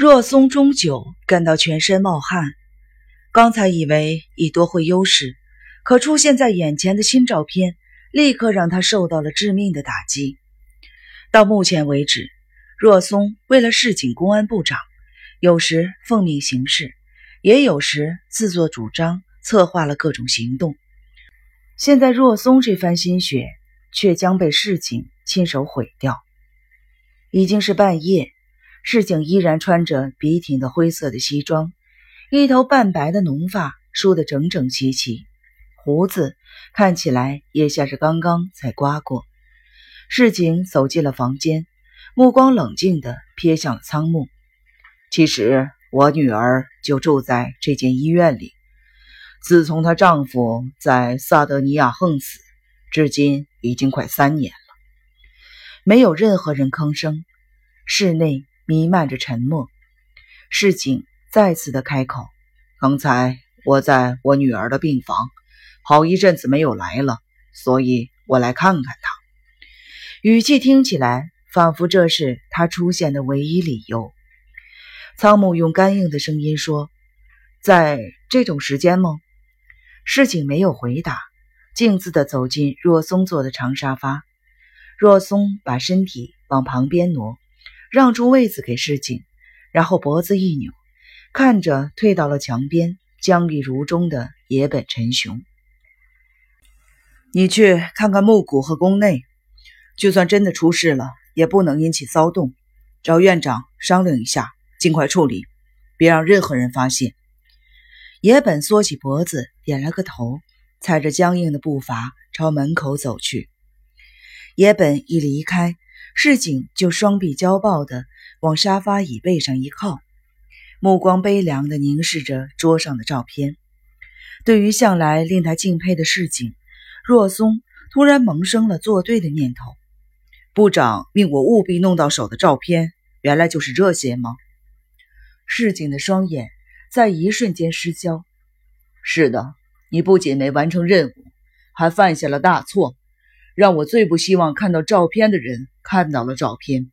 若松终究感到全身冒汗。刚才以为已夺回优势，可出现在眼前的新照片立刻让他受到了致命的打击。到目前为止，若松为了市井公安部长，有时奉命行事，也有时自作主张策划了各种行动。现在若松这番心血，却将被市井亲手毁掉。已经是半夜。市井依然穿着笔挺的灰色的西装，一头半白的浓发梳得整整齐齐，胡子看起来也像是刚刚才刮过。市井走进了房间，目光冷静地瞥向了仓木。其实我女儿就住在这间医院里，自从她丈夫在萨德尼亚横死，至今已经快三年了。没有任何人吭声，室内。弥漫着沉默，市井再次的开口：“刚才我在我女儿的病房，好一阵子没有来了，所以我来看看她。”语气听起来仿佛这是他出现的唯一理由。仓木用干硬的声音说：“在这种时间吗？”市井没有回答，径自的走进若松坐的长沙发。若松把身体往旁边挪。让出位子给世景，然后脖子一扭，看着退到了墙边、僵立如钟的野本陈雄：“你去看看木谷和宫内，就算真的出事了，也不能引起骚动。找院长商量一下，尽快处理，别让任何人发现。”野本缩起脖子，点了个头，踩着僵硬的步伐朝门口走去。野本一离开。市井就双臂交抱的往沙发椅背上一靠，目光悲凉的凝视着桌上的照片。对于向来令他敬佩的市井，若松突然萌生了作对的念头。部长命我务必弄到手的照片，原来就是这些吗？市井的双眼在一瞬间失焦。是的，你不仅没完成任务，还犯下了大错。让我最不希望看到照片的人看到了照片。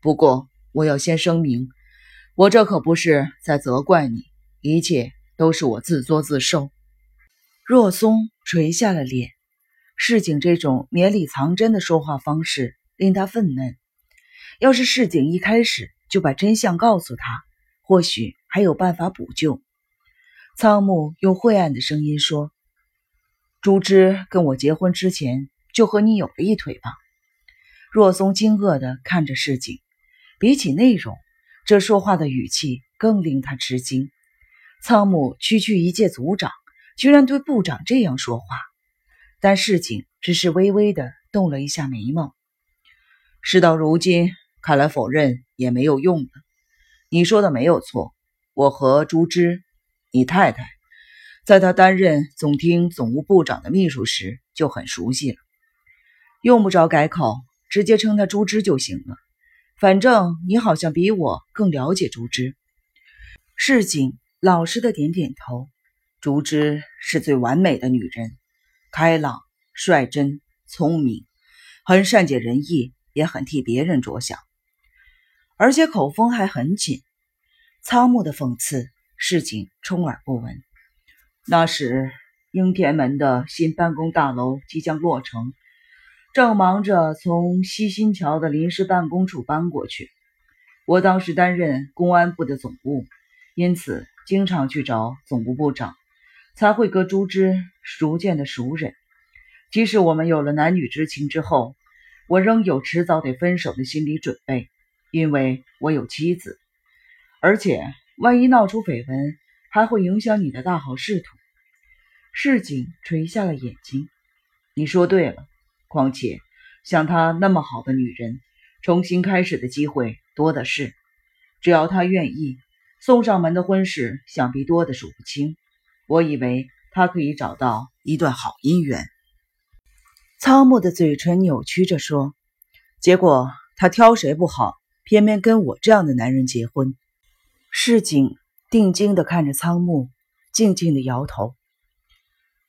不过，我要先声明，我这可不是在责怪你，一切都是我自作自受。若松垂下了脸，市井这种绵里藏针的说话方式令他愤懑。要是市井一开始就把真相告诉他，或许还有办法补救。仓木用晦暗的声音说：“朱之跟我结婚之前。”就和你有了一腿吧。若松惊愕地看着市井，比起内容，这说话的语气更令他吃惊。仓木区区一届组长，居然对部长这样说话。但市井只是微微地动了一下眉毛。事到如今，看来否认也没有用了。你说的没有错，我和朱之，你太太，在他担任总厅总务部长的秘书时就很熟悉了。用不着改口，直接称他朱枝就行了。反正你好像比我更了解朱枝。市井老实的点点头。朱枝是最完美的女人，开朗、率真、聪明，很善解人意，也很替别人着想，而且口风还很紧。仓木的讽刺，市井充耳不闻。那时，应天门的新办公大楼即将落成。正忙着从西新桥的临时办公处搬过去，我当时担任公安部的总务，因此经常去找总务部长，才会和朱之逐渐的熟人。即使我们有了男女之情之后，我仍有迟早得分手的心理准备，因为我有妻子，而且万一闹出绯闻，还会影响你的大好仕途。市井垂下了眼睛，你说对了。况且，像她那么好的女人，重新开始的机会多的是。只要她愿意，送上门的婚事想必多的数不清。我以为她可以找到一段好姻缘。仓木的嘴唇扭曲着说：“结果她挑谁不好，偏偏跟我这样的男人结婚。”市井定睛地看着仓木，静静地摇头。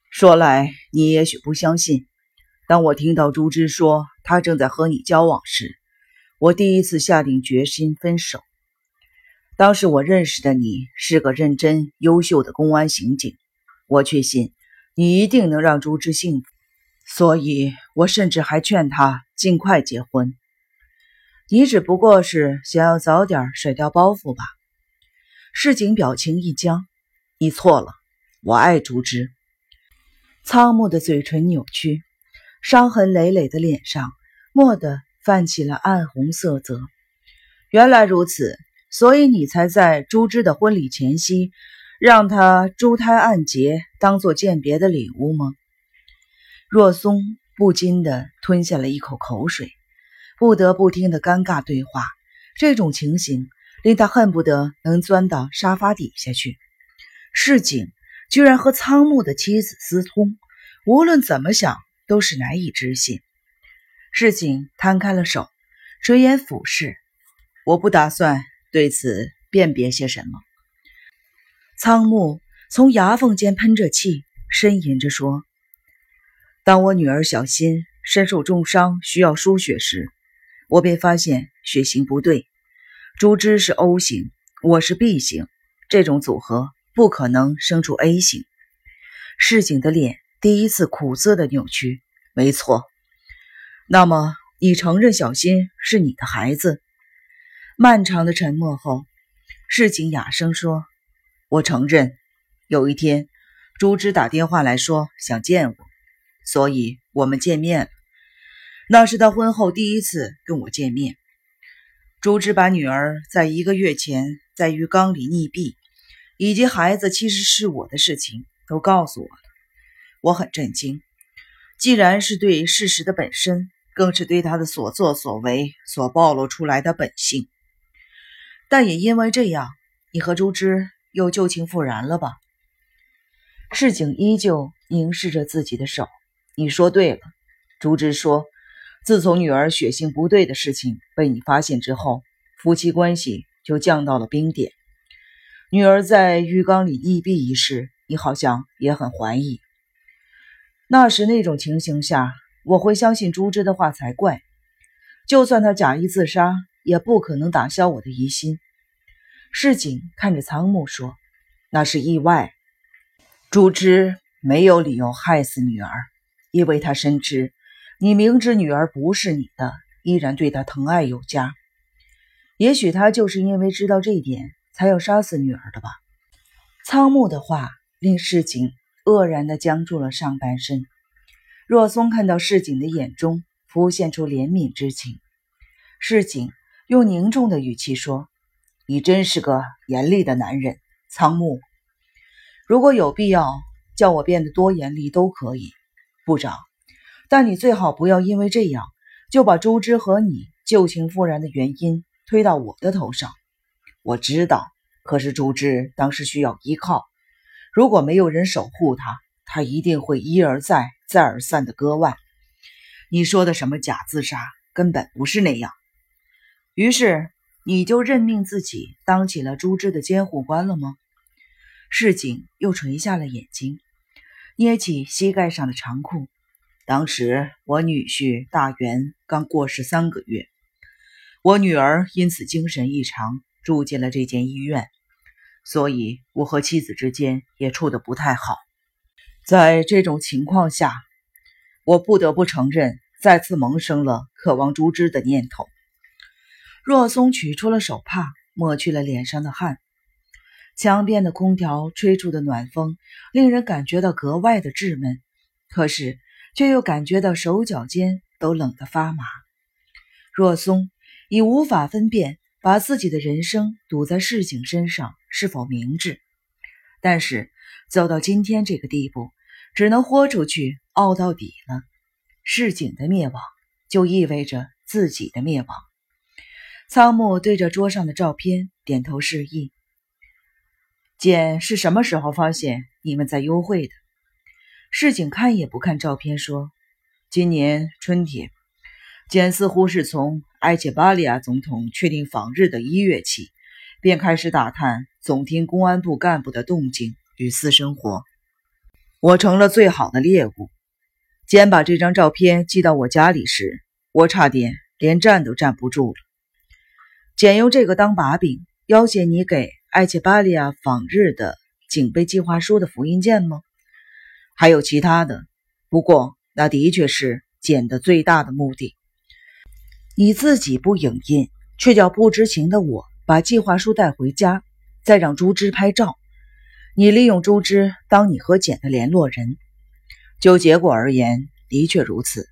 说来你也许不相信。当我听到朱之说他正在和你交往时，我第一次下定决心分手。当时我认识的你是个认真优秀的公安刑警，我确信你一定能让朱之幸福，所以我甚至还劝他尽快结婚。你只不过是想要早点甩掉包袱吧？市井表情一僵，你错了，我爱朱之。仓木的嘴唇扭曲，伤痕累累的脸上蓦地泛起了暗红色泽。原来如此，所以你才在朱之的婚礼前夕，让他珠胎暗结，当做鉴别的礼物吗？若松不禁地吞下了一口口水，不得不听的尴尬对话，这种情形令他恨不得能钻到沙发底下去。市井。居然和仓木的妻子私通，无论怎么想都是难以置信。市井摊开了手，垂眼俯视。我不打算对此辨别些什么。仓木从牙缝间喷着气，呻吟着说：“当我女儿小新身受重伤需要输血时，我便发现血型不对。朱枝是 O 型，我是 B 型，这种组合。”不可能生出 A 型。市井的脸第一次苦涩的扭曲。没错，那么你承认小新是你的孩子？漫长的沉默后，市井哑声说：“我承认。有一天，朱枝打电话来说想见我，所以我们见面了。那是他婚后第一次跟我见面。朱枝把女儿在一个月前在浴缸里溺毙。”以及孩子其实是我的事情都告诉我了，我很震惊。既然是对事实的本身，更是对他的所作所为所暴露出来的本性。但也因为这样，你和朱枝又旧情复燃了吧？市井依旧凝视着自己的手。你说对了，朱枝说，自从女儿血型不对的事情被你发现之后，夫妻关系就降到了冰点。女儿在浴缸里溺毙一事，你好像也很怀疑。那时那种情形下，我会相信朱枝的话才怪。就算他假意自杀，也不可能打消我的疑心。市井看着仓木说：“那是意外。朱枝没有理由害死女儿，因为他深知你明知女儿不是你的，依然对她疼爱有加。也许他就是因为知道这一点。”才要杀死女儿的吧？仓木的话令市井愕然地僵住了上半身。若松看到市井的眼中浮现出怜悯之情，市井用凝重的语气说：“你真是个严厉的男人，仓木。如果有必要叫我变得多严厉都可以，部长。但你最好不要因为这样就把朱枝和你旧情复燃的原因推到我的头上。”我知道，可是朱枝当时需要依靠，如果没有人守护他，他一定会一而再、再而三的割腕。你说的什么假自杀，根本不是那样。于是你就任命自己当起了朱枝的监护官了吗？市井又垂下了眼睛，捏起膝盖上的长裤。当时我女婿大元刚过世三个月，我女儿因此精神异常。住进了这间医院，所以我和妻子之间也处得不太好。在这种情况下，我不得不承认，再次萌生了渴望朱枝的念头。若松取出了手帕，抹去了脸上的汗。墙边的空调吹出的暖风，令人感觉到格外的稚闷，可是却又感觉到手脚间都冷得发麻。若松已无法分辨。把自己的人生赌在市井身上是否明智？但是走到今天这个地步，只能豁出去傲到底了。市井的灭亡，就意味着自己的灭亡。仓木对着桌上的照片点头示意。简是什么时候发现你们在幽会的？市井看也不看照片，说：“今年春天。”简似乎是从埃切巴利亚总统确定访日的一月起，便开始打探总厅公安部干部的动静与私生活。我成了最好的猎物。简把这张照片寄到我家里时，我差点连站都站不住了。简用这个当把柄，要挟你给艾切巴利亚访日的警备计划书的复印件吗？还有其他的，不过那的确是简的最大的目的。你自己不影印，却叫不知情的我把计划书带回家，再让朱芝拍照。你利用朱芝当你和简的联络人。就结果而言，的确如此。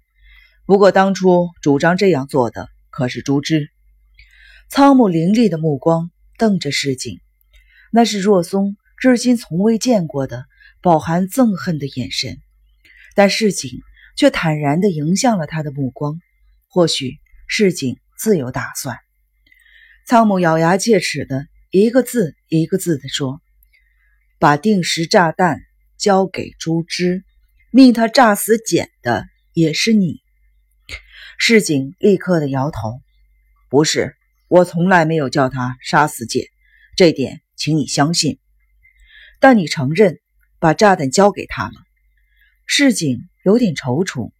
不过当初主张这样做的可是朱芝。苍木凌厉的目光瞪着市井，那是若松至今从未见过的饱含憎恨的眼神。但市井却坦然地迎向了他的目光。或许。市井自有打算。仓木咬牙切齿的一个字一个字的说：“把定时炸弹交给朱枝，命他炸死简的也是你。”市井立刻的摇头：“不是，我从来没有叫他杀死简，这点请你相信。但你承认把炸弹交给他了？”市井有点踌躇：“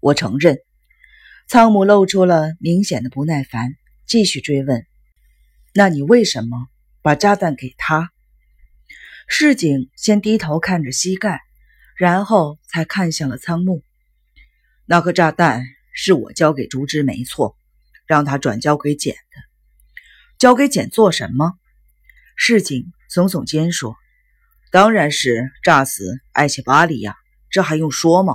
我承认。”仓木露出了明显的不耐烦，继续追问：“那你为什么把炸弹给他？”市井先低头看着膝盖，然后才看向了仓木。那颗炸弹是我交给竹枝，没错，让他转交给简的。交给简做什么？市井耸耸肩说：“当然是炸死艾切巴里亚，这还用说吗？”